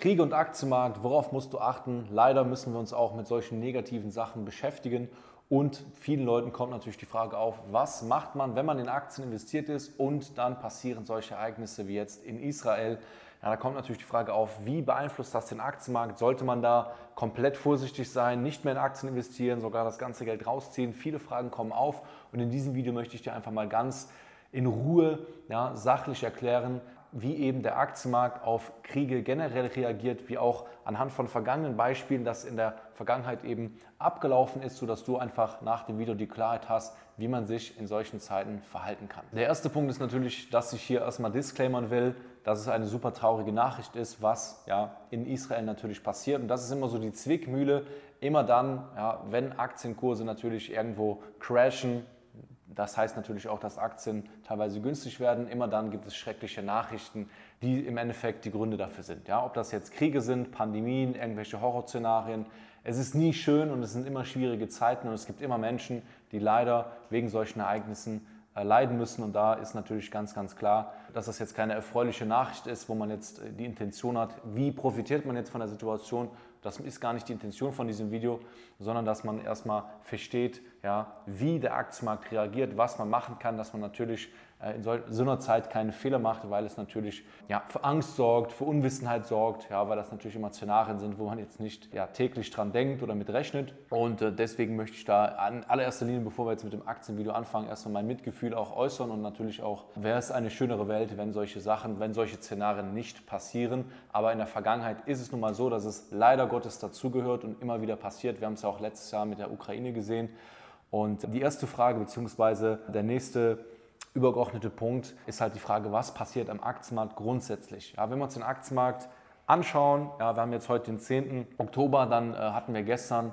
Kriege und Aktienmarkt, worauf musst du achten? Leider müssen wir uns auch mit solchen negativen Sachen beschäftigen. Und vielen Leuten kommt natürlich die Frage auf, was macht man, wenn man in Aktien investiert ist und dann passieren solche Ereignisse wie jetzt in Israel. Ja, da kommt natürlich die Frage auf, wie beeinflusst das den Aktienmarkt? Sollte man da komplett vorsichtig sein, nicht mehr in Aktien investieren, sogar das ganze Geld rausziehen? Viele Fragen kommen auf und in diesem Video möchte ich dir einfach mal ganz in Ruhe, ja, sachlich erklären, wie eben der Aktienmarkt auf Kriege generell reagiert, wie auch anhand von vergangenen Beispielen, das in der Vergangenheit eben abgelaufen ist, sodass du einfach nach dem Video die Klarheit hast, wie man sich in solchen Zeiten verhalten kann. Der erste Punkt ist natürlich, dass ich hier erstmal disclaimern will, dass es eine super traurige Nachricht ist, was ja in Israel natürlich passiert. Und das ist immer so die Zwickmühle, immer dann, ja, wenn Aktienkurse natürlich irgendwo crashen, das heißt natürlich auch, dass Aktien teilweise günstig werden. Immer dann gibt es schreckliche Nachrichten, die im Endeffekt die Gründe dafür sind. Ja, ob das jetzt Kriege sind, Pandemien, irgendwelche Horrorszenarien. Es ist nie schön und es sind immer schwierige Zeiten und es gibt immer Menschen, die leider wegen solchen Ereignissen äh, leiden müssen. Und da ist natürlich ganz, ganz klar, dass das jetzt keine erfreuliche Nachricht ist, wo man jetzt äh, die Intention hat, wie profitiert man jetzt von der Situation. Das ist gar nicht die Intention von diesem Video, sondern dass man erstmal versteht, ja, wie der Aktienmarkt reagiert, was man machen kann, dass man natürlich in so einer Zeit keine Fehler macht, weil es natürlich ja, für Angst sorgt, für Unwissenheit sorgt, ja, weil das natürlich immer Szenarien sind, wo man jetzt nicht ja, täglich dran denkt oder mit rechnet. Und äh, deswegen möchte ich da an allererster Linie, bevor wir jetzt mit dem Aktienvideo anfangen, erstmal mein Mitgefühl auch äußern und natürlich auch, wäre es eine schönere Welt, wenn solche Sachen, wenn solche Szenarien nicht passieren. Aber in der Vergangenheit ist es nun mal so, dass es leider Gottes dazugehört und immer wieder passiert. Wir haben es ja auch letztes Jahr mit der Ukraine gesehen. Und die erste Frage, beziehungsweise der nächste übergeordnete Punkt ist halt die Frage, was passiert am Aktienmarkt grundsätzlich. Ja, wenn wir uns den Aktienmarkt anschauen, ja, wir haben jetzt heute den 10. Oktober, dann äh, hatten wir gestern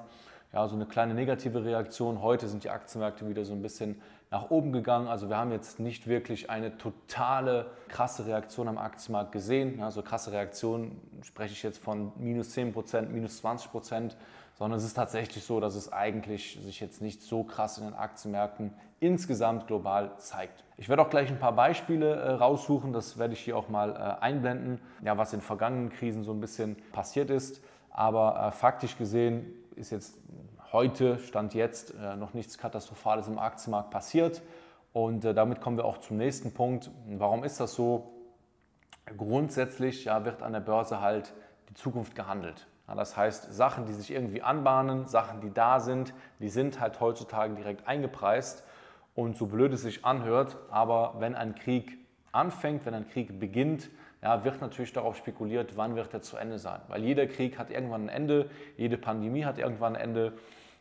ja, so eine kleine negative Reaktion. Heute sind die Aktienmärkte wieder so ein bisschen nach oben gegangen. Also wir haben jetzt nicht wirklich eine totale krasse Reaktion am Aktienmarkt gesehen. Also krasse Reaktion spreche ich jetzt von minus 10 Prozent, minus 20 Prozent sondern es ist tatsächlich so, dass es eigentlich sich jetzt nicht so krass in den Aktienmärkten insgesamt global zeigt. Ich werde auch gleich ein paar Beispiele äh, raussuchen, das werde ich hier auch mal äh, einblenden, ja, was in vergangenen Krisen so ein bisschen passiert ist. Aber äh, faktisch gesehen ist jetzt heute, Stand jetzt, äh, noch nichts Katastrophales im Aktienmarkt passiert. Und äh, damit kommen wir auch zum nächsten Punkt. Warum ist das so? Grundsätzlich ja, wird an der Börse halt die Zukunft gehandelt. Das heißt, Sachen, die sich irgendwie anbahnen, Sachen, die da sind, die sind halt heutzutage direkt eingepreist. Und so blöd es sich anhört, aber wenn ein Krieg anfängt, wenn ein Krieg beginnt, ja, wird natürlich darauf spekuliert, wann wird er zu Ende sein. Weil jeder Krieg hat irgendwann ein Ende, jede Pandemie hat irgendwann ein Ende,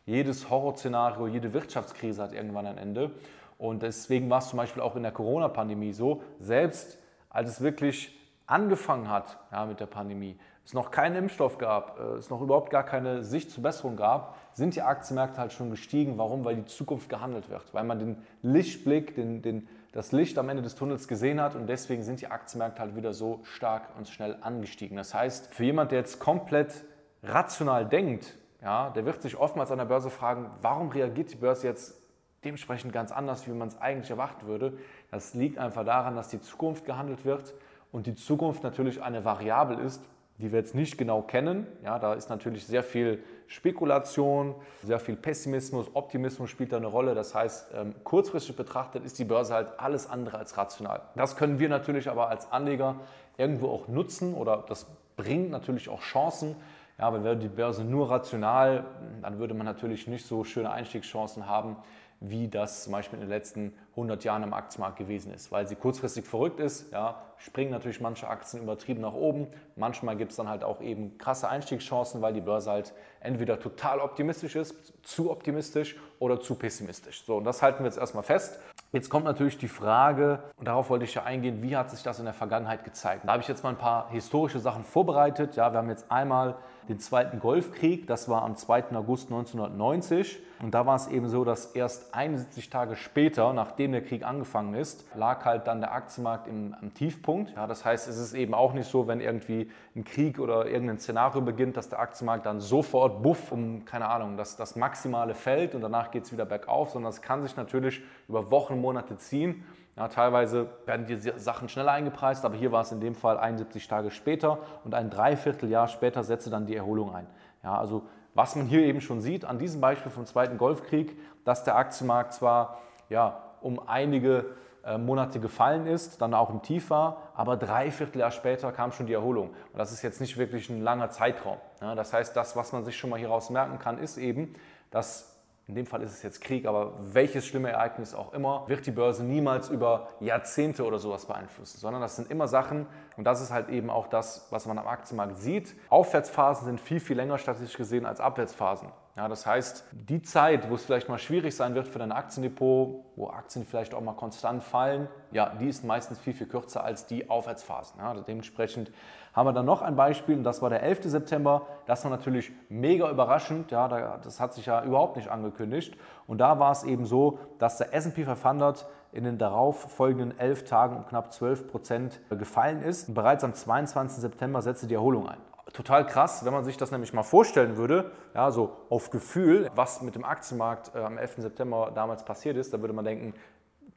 jedes Horrorszenario, jede Wirtschaftskrise hat irgendwann ein Ende. Und deswegen war es zum Beispiel auch in der Corona-Pandemie so, selbst als es wirklich angefangen hat ja, mit der Pandemie, es noch keinen Impfstoff gab, äh, es noch überhaupt gar keine Sicht zur Besserung gab, sind die Aktienmärkte halt schon gestiegen. Warum? Weil die Zukunft gehandelt wird, weil man den Lichtblick, den, den, das Licht am Ende des Tunnels gesehen hat und deswegen sind die Aktienmärkte halt wieder so stark und schnell angestiegen. Das heißt, für jemand, der jetzt komplett rational denkt, ja, der wird sich oftmals an der Börse fragen, warum reagiert die Börse jetzt dementsprechend ganz anders, wie man es eigentlich erwarten würde. Das liegt einfach daran, dass die Zukunft gehandelt wird und die Zukunft natürlich eine Variable ist, die wir jetzt nicht genau kennen. Ja, da ist natürlich sehr viel Spekulation, sehr viel Pessimismus, Optimismus spielt da eine Rolle. Das heißt, ähm, kurzfristig betrachtet ist die Börse halt alles andere als rational. Das können wir natürlich aber als Anleger irgendwo auch nutzen oder das bringt natürlich auch Chancen. Ja, weil wäre die Börse nur rational, dann würde man natürlich nicht so schöne Einstiegschancen haben, wie das zum Beispiel in den letzten 100 Jahren am Aktienmarkt gewesen ist. Weil sie kurzfristig verrückt ist, ja, springen natürlich manche Aktien übertrieben nach oben. Manchmal gibt es dann halt auch eben krasse Einstiegschancen, weil die Börse halt entweder total optimistisch ist, zu optimistisch oder zu pessimistisch. So, und das halten wir jetzt erstmal fest. Jetzt kommt natürlich die Frage, und darauf wollte ich ja eingehen, wie hat sich das in der Vergangenheit gezeigt? Da habe ich jetzt mal ein paar historische Sachen vorbereitet. Ja, wir haben jetzt einmal den Zweiten Golfkrieg. Das war am 2. August 1990. Und da war es eben so, dass erst 71 Tage später, nachdem der Krieg angefangen ist, lag halt dann der Aktienmarkt im, am Tiefpunkt. Ja, das heißt, es ist eben auch nicht so, wenn irgendwie ein Krieg oder irgendein Szenario beginnt, dass der Aktienmarkt dann sofort buff um, keine Ahnung, das, das Maximale fällt und danach geht es wieder bergauf, sondern es kann sich natürlich über Wochen, Monate ziehen. Ja, teilweise werden die Sachen schneller eingepreist, aber hier war es in dem Fall 71 Tage später und ein Dreivierteljahr später setzte dann die Erholung ein. Ja, also was man hier eben schon sieht an diesem Beispiel vom Zweiten Golfkrieg, dass der Aktienmarkt zwar ja, um einige äh, Monate gefallen ist, dann auch im Tief war, aber dreiviertel Jahr später kam schon die Erholung. Und das ist jetzt nicht wirklich ein langer Zeitraum. Ja, das heißt, das, was man sich schon mal hieraus merken kann, ist eben, dass in dem Fall ist es jetzt Krieg, aber welches schlimme Ereignis auch immer, wird die Börse niemals über Jahrzehnte oder sowas beeinflussen, sondern das sind immer Sachen, und das ist halt eben auch das, was man am Aktienmarkt sieht. Aufwärtsphasen sind viel, viel länger statistisch gesehen als Abwärtsphasen. Ja, das heißt, die Zeit, wo es vielleicht mal schwierig sein wird für dein Aktiendepot, wo Aktien vielleicht auch mal konstant fallen, ja, die ist meistens viel, viel kürzer als die Aufwärtsphasen. Ja, dementsprechend haben wir dann noch ein Beispiel und das war der 11. September. Das war natürlich mega überraschend. Ja, das hat sich ja überhaupt nicht angekündigt. Und da war es eben so, dass der S&P 500 in den darauf folgenden elf Tagen um knapp 12 Prozent gefallen ist. Bereits am 22. September setzte die Erholung ein total krass, wenn man sich das nämlich mal vorstellen würde, ja, so auf Gefühl, was mit dem Aktienmarkt äh, am 11. September damals passiert ist, da würde man denken,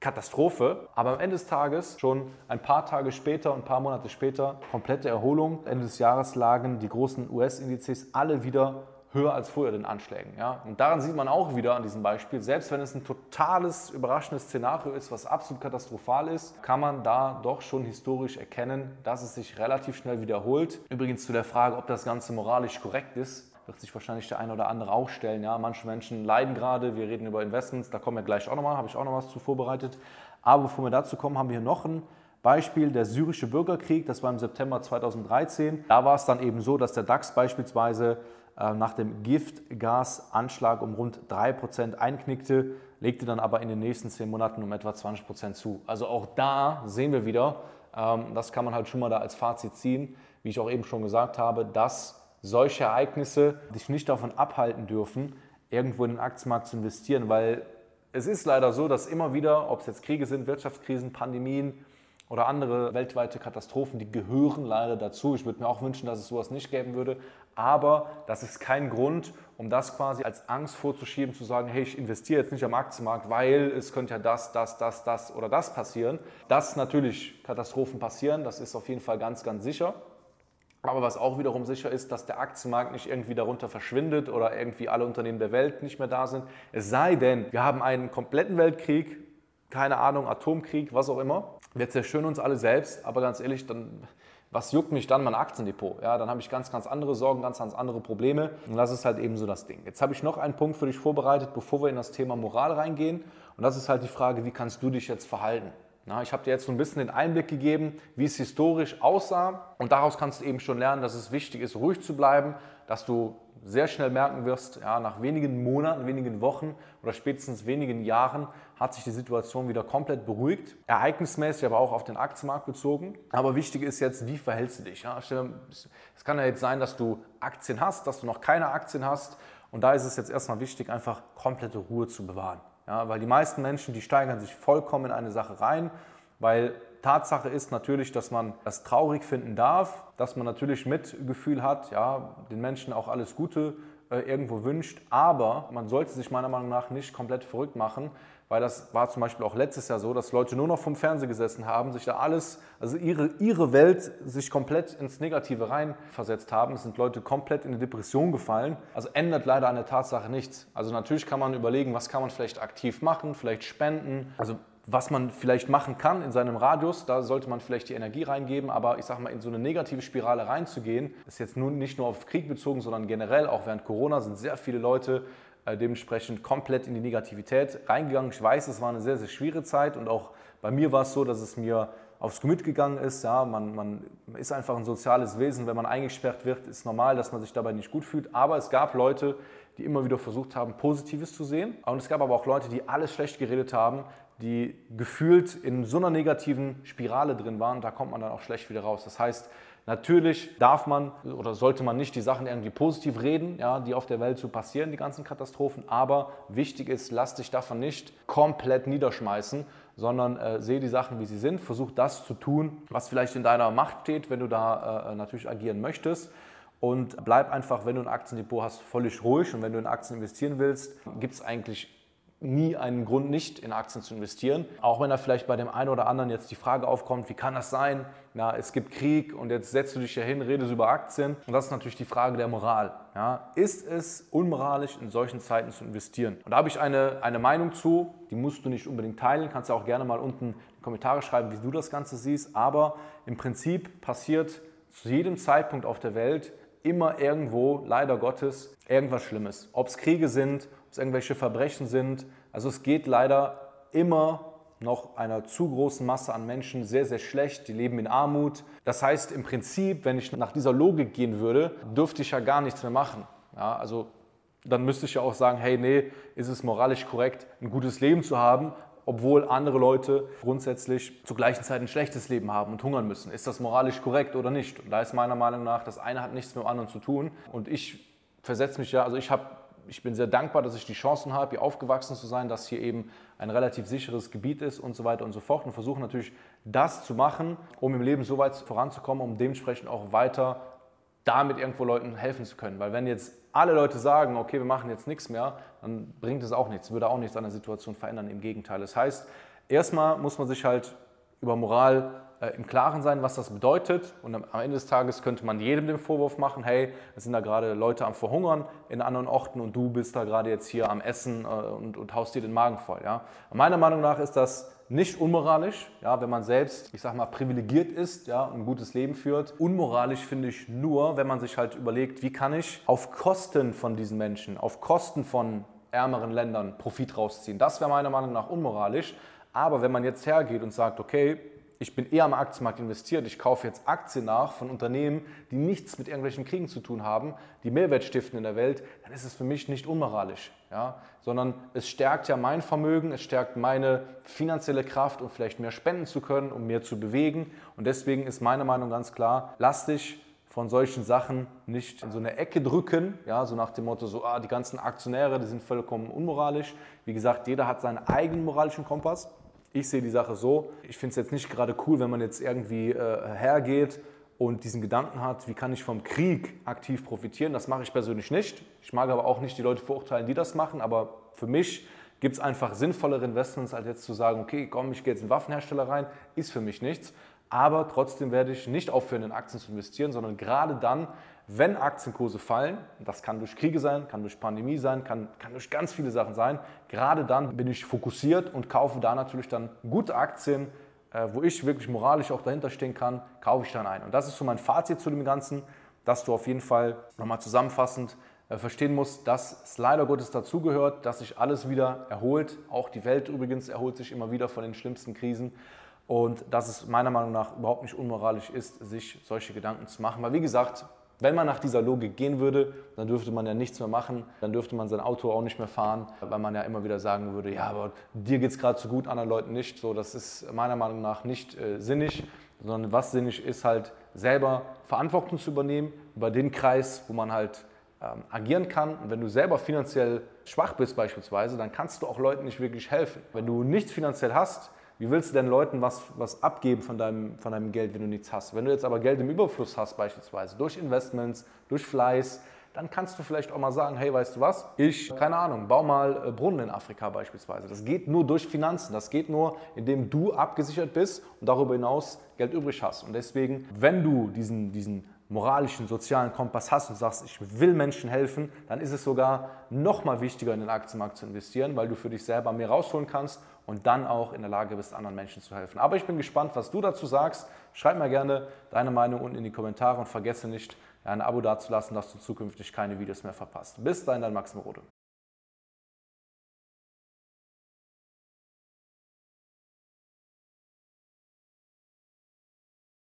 Katastrophe. Aber am Ende des Tages, schon ein paar Tage später und ein paar Monate später, komplette Erholung. Ende des Jahres lagen die großen US-Indizes alle wieder höher als früher den Anschlägen. Ja? Und daran sieht man auch wieder an diesem Beispiel, selbst wenn es ein totales, überraschendes Szenario ist, was absolut katastrophal ist, kann man da doch schon historisch erkennen, dass es sich relativ schnell wiederholt. Übrigens zu der Frage, ob das Ganze moralisch korrekt ist, wird sich wahrscheinlich der eine oder andere auch stellen. Ja, manche Menschen leiden gerade, wir reden über Investments, da kommen wir gleich auch nochmal, habe ich auch noch was zu vorbereitet. Aber bevor wir dazu kommen, haben wir hier noch ein Beispiel, der syrische Bürgerkrieg, das war im September 2013. Da war es dann eben so, dass der DAX beispielsweise nach dem Giftgasanschlag um rund 3% einknickte, legte dann aber in den nächsten 10 Monaten um etwa 20% zu. Also auch da sehen wir wieder, ähm, das kann man halt schon mal da als Fazit ziehen, wie ich auch eben schon gesagt habe, dass solche Ereignisse dich nicht davon abhalten dürfen, irgendwo in den Aktienmarkt zu investieren, weil es ist leider so, dass immer wieder, ob es jetzt Kriege sind, Wirtschaftskrisen, Pandemien, oder andere weltweite Katastrophen, die gehören leider dazu. Ich würde mir auch wünschen, dass es sowas nicht geben würde. Aber das ist kein Grund, um das quasi als Angst vorzuschieben, zu sagen, hey, ich investiere jetzt nicht am Aktienmarkt, weil es könnte ja das, das, das, das oder das passieren. Dass natürlich Katastrophen passieren, das ist auf jeden Fall ganz, ganz sicher. Aber was auch wiederum sicher ist, dass der Aktienmarkt nicht irgendwie darunter verschwindet oder irgendwie alle Unternehmen der Welt nicht mehr da sind. Es sei denn, wir haben einen kompletten Weltkrieg, keine Ahnung, Atomkrieg, was auch immer. Wir zerstören uns alle selbst, aber ganz ehrlich, dann, was juckt mich dann mein Aktiendepot? Ja, dann habe ich ganz, ganz andere Sorgen, ganz, ganz andere Probleme. Und das ist halt eben so das Ding. Jetzt habe ich noch einen Punkt für dich vorbereitet, bevor wir in das Thema Moral reingehen. Und das ist halt die Frage, wie kannst du dich jetzt verhalten? Na, ich habe dir jetzt so ein bisschen den Einblick gegeben, wie es historisch aussah. Und daraus kannst du eben schon lernen, dass es wichtig ist, ruhig zu bleiben, dass du sehr schnell merken wirst, ja, nach wenigen Monaten, wenigen Wochen oder spätestens wenigen Jahren hat sich die Situation wieder komplett beruhigt. Ereignismäßig, aber auch auf den Aktienmarkt bezogen. Aber wichtig ist jetzt, wie verhältst du dich? Ja, es kann ja jetzt sein, dass du Aktien hast, dass du noch keine Aktien hast. Und da ist es jetzt erstmal wichtig, einfach komplette Ruhe zu bewahren. Ja, weil die meisten Menschen, die steigern sich vollkommen in eine Sache rein, weil Tatsache ist natürlich, dass man das traurig finden darf, dass man natürlich Mitgefühl hat, ja, den Menschen auch alles Gute äh, irgendwo wünscht, aber man sollte sich meiner Meinung nach nicht komplett verrückt machen, weil das war zum Beispiel auch letztes Jahr so, dass Leute nur noch vom Fernseher gesessen haben, sich da alles, also ihre, ihre Welt sich komplett ins Negative reinversetzt haben. Es sind Leute komplett in eine Depression gefallen. Also ändert leider an der Tatsache nichts. Also natürlich kann man überlegen, was kann man vielleicht aktiv machen, vielleicht spenden. Also was man vielleicht machen kann in seinem Radius, da sollte man vielleicht die Energie reingeben, aber ich sage mal, in so eine negative Spirale reinzugehen, ist jetzt nun nicht nur auf Krieg bezogen, sondern generell, auch während Corona sind sehr viele Leute äh, dementsprechend komplett in die Negativität reingegangen. Ich weiß, es war eine sehr, sehr schwierige Zeit und auch bei mir war es so, dass es mir aufs Gemüt gegangen ist. Ja, man, man ist einfach ein soziales Wesen. Wenn man eingesperrt wird, ist normal, dass man sich dabei nicht gut fühlt. Aber es gab Leute, die immer wieder versucht haben, Positives zu sehen. Und es gab aber auch Leute, die alles schlecht geredet haben, die gefühlt in so einer negativen Spirale drin waren, da kommt man dann auch schlecht wieder raus. Das heißt, Natürlich darf man oder sollte man nicht die Sachen irgendwie positiv reden, ja, die auf der Welt so passieren, die ganzen Katastrophen. Aber wichtig ist, lass dich davon nicht komplett niederschmeißen, sondern äh, sehe die Sachen, wie sie sind. Versuch das zu tun, was vielleicht in deiner Macht steht, wenn du da äh, natürlich agieren möchtest. Und bleib einfach, wenn du ein Aktiendepot hast, völlig ruhig. Und wenn du in Aktien investieren willst, gibt es eigentlich nie einen Grund, nicht in Aktien zu investieren. Auch wenn da vielleicht bei dem einen oder anderen jetzt die Frage aufkommt, wie kann das sein? Na, es gibt Krieg und jetzt setzt du dich ja hin, redest über Aktien. Und das ist natürlich die Frage der Moral. Ja, ist es unmoralisch, in solchen Zeiten zu investieren? Und da habe ich eine, eine Meinung zu, die musst du nicht unbedingt teilen. Kannst du auch gerne mal unten in die Kommentare schreiben, wie du das Ganze siehst. Aber im Prinzip passiert zu jedem Zeitpunkt auf der Welt immer irgendwo, leider Gottes, irgendwas Schlimmes. Ob es Kriege sind, ob es irgendwelche Verbrechen sind. Also es geht leider immer noch einer zu großen Masse an Menschen sehr, sehr schlecht. Die leben in Armut. Das heißt im Prinzip, wenn ich nach dieser Logik gehen würde, dürfte ich ja gar nichts mehr machen. Ja, also dann müsste ich ja auch sagen, hey, nee, ist es moralisch korrekt, ein gutes Leben zu haben, obwohl andere Leute grundsätzlich zur gleichen Zeit ein schlechtes Leben haben und hungern müssen. Ist das moralisch korrekt oder nicht? Und da ist meiner Meinung nach, das eine hat nichts mit dem anderen zu tun. Und ich versetze mich ja, also ich habe ich bin sehr dankbar, dass ich die Chancen habe, hier aufgewachsen zu sein, dass hier eben ein relativ sicheres Gebiet ist und so weiter und so fort. Und versuche natürlich das zu machen, um im Leben so weit voranzukommen, um dementsprechend auch weiter damit irgendwo Leuten helfen zu können. Weil wenn jetzt alle Leute sagen, okay, wir machen jetzt nichts mehr, dann bringt es auch nichts, würde auch nichts an der Situation verändern. Im Gegenteil. Das heißt, erstmal muss man sich halt über Moral äh, im Klaren sein, was das bedeutet. Und am Ende des Tages könnte man jedem den Vorwurf machen, hey, es sind da gerade Leute am Verhungern in anderen Orten und du bist da gerade jetzt hier am Essen äh, und, und haust dir den Magen voll. Ja? Meiner Meinung nach ist das nicht unmoralisch, ja, wenn man selbst, ich sag mal, privilegiert ist, ja, ein gutes Leben führt. Unmoralisch finde ich nur, wenn man sich halt überlegt, wie kann ich auf Kosten von diesen Menschen, auf Kosten von ärmeren Ländern Profit rausziehen. Das wäre meiner Meinung nach unmoralisch. Aber wenn man jetzt hergeht und sagt, okay, ich bin eher am Aktienmarkt investiert, ich kaufe jetzt Aktien nach von Unternehmen, die nichts mit irgendwelchen Kriegen zu tun haben, die Mehrwert stiften in der Welt, dann ist es für mich nicht unmoralisch, ja? sondern es stärkt ja mein Vermögen, es stärkt meine finanzielle Kraft, um vielleicht mehr spenden zu können, um mehr zu bewegen. Und deswegen ist meine Meinung ganz klar, lass dich von solchen Sachen nicht in so eine Ecke drücken, ja, so nach dem Motto, so, ah, die ganzen Aktionäre, die sind vollkommen unmoralisch. Wie gesagt, jeder hat seinen eigenen moralischen Kompass. Ich sehe die Sache so, ich finde es jetzt nicht gerade cool, wenn man jetzt irgendwie äh, hergeht und diesen Gedanken hat, wie kann ich vom Krieg aktiv profitieren. Das mache ich persönlich nicht. Ich mag aber auch nicht die Leute verurteilen, die das machen, aber für mich gibt es einfach sinnvollere Investments, als jetzt zu sagen, okay, komm, ich gehe jetzt in Waffenhersteller rein, ist für mich nichts. Aber trotzdem werde ich nicht aufhören, in Aktien zu investieren, sondern gerade dann, wenn Aktienkurse fallen, das kann durch Kriege sein, kann durch Pandemie sein, kann, kann durch ganz viele Sachen sein, gerade dann bin ich fokussiert und kaufe da natürlich dann gute Aktien, äh, wo ich wirklich moralisch auch dahinter stehen kann, kaufe ich dann ein. Und das ist so mein Fazit zu dem Ganzen, dass du auf jeden Fall nochmal zusammenfassend äh, verstehen musst, dass es leider Gottes dazugehört, dass sich alles wieder erholt. Auch die Welt übrigens erholt sich immer wieder von den schlimmsten Krisen. Und dass es meiner Meinung nach überhaupt nicht unmoralisch ist, sich solche Gedanken zu machen. Weil wie gesagt, wenn man nach dieser Logik gehen würde, dann dürfte man ja nichts mehr machen, dann dürfte man sein Auto auch nicht mehr fahren, weil man ja immer wieder sagen würde, ja, aber dir geht es gerade zu gut, anderen Leuten nicht. So, das ist meiner Meinung nach nicht äh, sinnig, sondern was sinnig ist halt selber Verantwortung zu übernehmen über den Kreis, wo man halt ähm, agieren kann. Und wenn du selber finanziell schwach bist beispielsweise, dann kannst du auch Leuten nicht wirklich helfen. Wenn du nichts finanziell hast, wie willst du denn Leuten was, was abgeben von deinem, von deinem Geld, wenn du nichts hast? Wenn du jetzt aber Geld im Überfluss hast, beispielsweise durch Investments, durch Fleiß, dann kannst du vielleicht auch mal sagen, hey, weißt du was, ich, keine Ahnung, bau mal äh, Brunnen in Afrika beispielsweise. Das geht nur durch Finanzen, das geht nur, indem du abgesichert bist und darüber hinaus Geld übrig hast. Und deswegen, wenn du diesen, diesen moralischen, sozialen Kompass hast und sagst, ich will Menschen helfen, dann ist es sogar noch mal wichtiger, in den Aktienmarkt zu investieren, weil du für dich selber mehr rausholen kannst und dann auch in der Lage bist, anderen Menschen zu helfen. Aber ich bin gespannt, was du dazu sagst. Schreib mir gerne deine Meinung unten in die Kommentare und vergesse nicht, ein Abo dazulassen, dass du zukünftig keine Videos mehr verpasst. Bis dahin, dein Max Rode.